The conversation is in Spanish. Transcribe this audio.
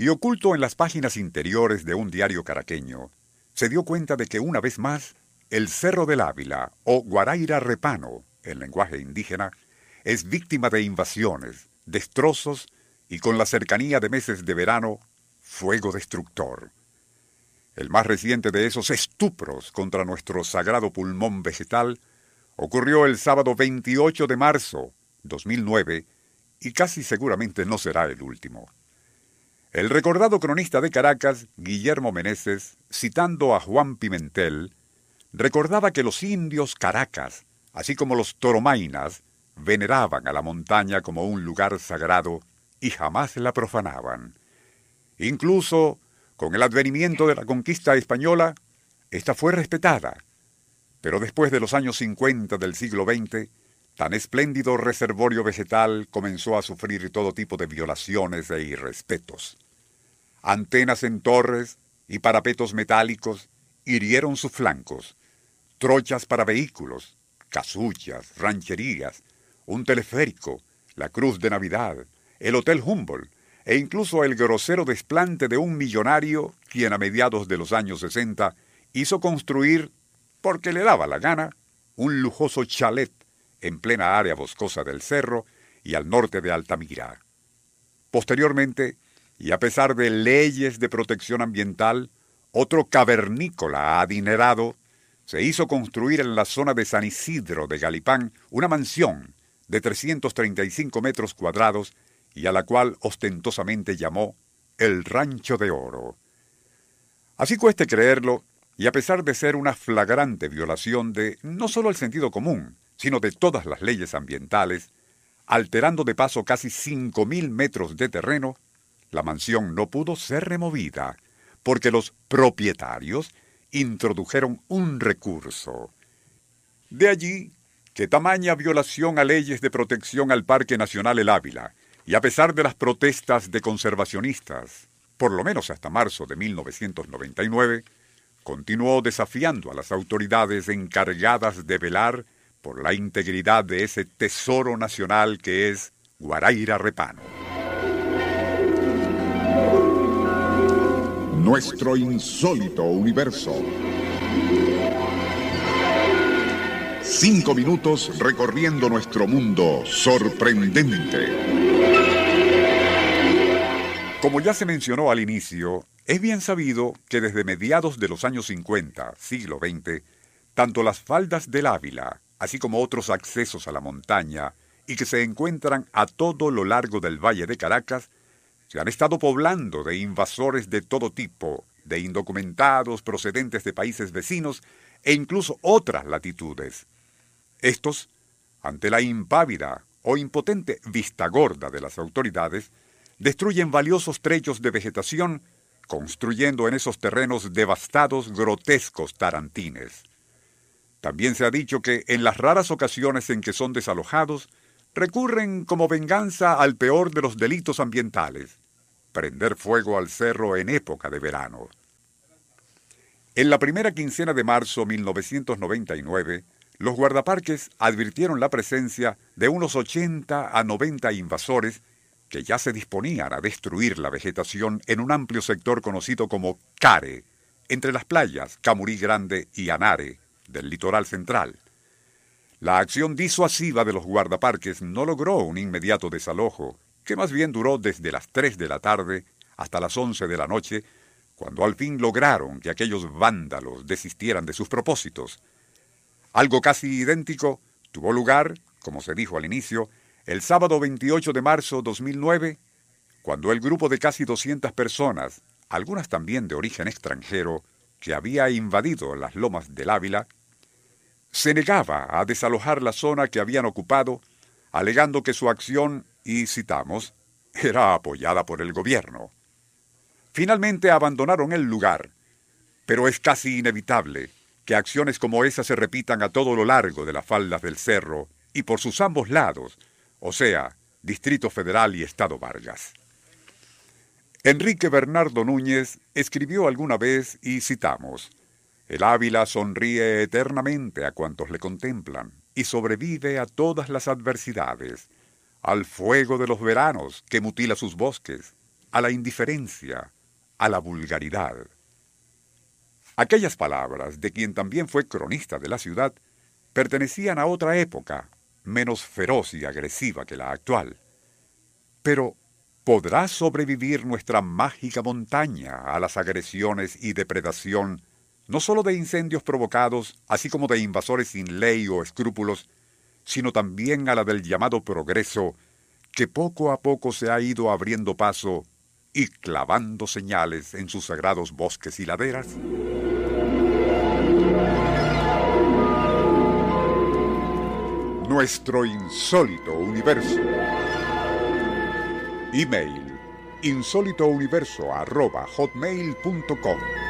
y oculto en las páginas interiores de un diario caraqueño, se dio cuenta de que una vez más el Cerro del Ávila, o Guaraira Repano, en lenguaje indígena, es víctima de invasiones, destrozos y con la cercanía de meses de verano, fuego destructor. El más reciente de esos estupros contra nuestro sagrado pulmón vegetal ocurrió el sábado 28 de marzo 2009 y casi seguramente no será el último. El recordado cronista de Caracas, Guillermo Meneses, citando a Juan Pimentel, recordaba que los indios Caracas, así como los toromainas, veneraban a la montaña como un lugar sagrado y jamás la profanaban. Incluso, con el advenimiento de la conquista española, esta fue respetada. Pero después de los años 50 del siglo XX, tan espléndido reservorio vegetal comenzó a sufrir todo tipo de violaciones e irrespetos. Antenas en torres y parapetos metálicos hirieron sus flancos, trochas para vehículos, casullas, rancherías, un teleférico, la Cruz de Navidad, el Hotel Humboldt e incluso el grosero desplante de un millonario quien a mediados de los años 60 hizo construir, porque le daba la gana, un lujoso chalet en plena área boscosa del cerro y al norte de Altamira. Posteriormente, y a pesar de leyes de protección ambiental, otro cavernícola adinerado se hizo construir en la zona de San Isidro de Galipán una mansión de 335 metros cuadrados y a la cual ostentosamente llamó el Rancho de Oro. Así cueste creerlo, y a pesar de ser una flagrante violación de no solo el sentido común, sino de todas las leyes ambientales, alterando de paso casi 5.000 metros de terreno, la mansión no pudo ser removida, porque los propietarios introdujeron un recurso. De allí que tamaña violación a leyes de protección al Parque Nacional El Ávila, y a pesar de las protestas de conservacionistas, por lo menos hasta marzo de 1999, continuó desafiando a las autoridades encargadas de velar por la integridad de ese tesoro nacional que es Guaraira Repano. Nuestro insólito universo. Cinco minutos recorriendo nuestro mundo sorprendente. Como ya se mencionó al inicio, es bien sabido que desde mediados de los años 50, siglo XX, tanto las faldas del Ávila, así como otros accesos a la montaña, y que se encuentran a todo lo largo del Valle de Caracas, se han estado poblando de invasores de todo tipo, de indocumentados procedentes de países vecinos e incluso otras latitudes. Estos, ante la impávida o impotente vista gorda de las autoridades, destruyen valiosos trechos de vegetación, construyendo en esos terrenos devastados grotescos tarantines. También se ha dicho que en las raras ocasiones en que son desalojados, recurren como venganza al peor de los delitos ambientales, prender fuego al cerro en época de verano. En la primera quincena de marzo de 1999, los guardaparques advirtieron la presencia de unos 80 a 90 invasores que ya se disponían a destruir la vegetación en un amplio sector conocido como Care, entre las playas Camurí Grande y Anare, del litoral central. La acción disuasiva de los guardaparques no logró un inmediato desalojo, que más bien duró desde las 3 de la tarde hasta las 11 de la noche, cuando al fin lograron que aquellos vándalos desistieran de sus propósitos. Algo casi idéntico tuvo lugar, como se dijo al inicio, el sábado 28 de marzo de 2009, cuando el grupo de casi 200 personas, algunas también de origen extranjero, que había invadido las lomas del Ávila, se negaba a desalojar la zona que habían ocupado, alegando que su acción, y citamos, era apoyada por el gobierno. Finalmente abandonaron el lugar, pero es casi inevitable que acciones como esa se repitan a todo lo largo de las faldas del cerro y por sus ambos lados, o sea, Distrito Federal y Estado Vargas. Enrique Bernardo Núñez escribió alguna vez, y citamos, El Ávila sonríe eternamente a cuantos le contemplan y sobrevive a todas las adversidades, al fuego de los veranos que mutila sus bosques, a la indiferencia, a la vulgaridad. Aquellas palabras, de quien también fue cronista de la ciudad, pertenecían a otra época, menos feroz y agresiva que la actual. Pero, ¿podrá sobrevivir nuestra mágica montaña a las agresiones y depredación, no sólo de incendios provocados, así como de invasores sin ley o escrúpulos, sino también a la del llamado progreso, que poco a poco se ha ido abriendo paso y clavando señales en sus sagrados bosques y laderas? Nuestro insólito universo. Email insólitouniverso.hotmail.com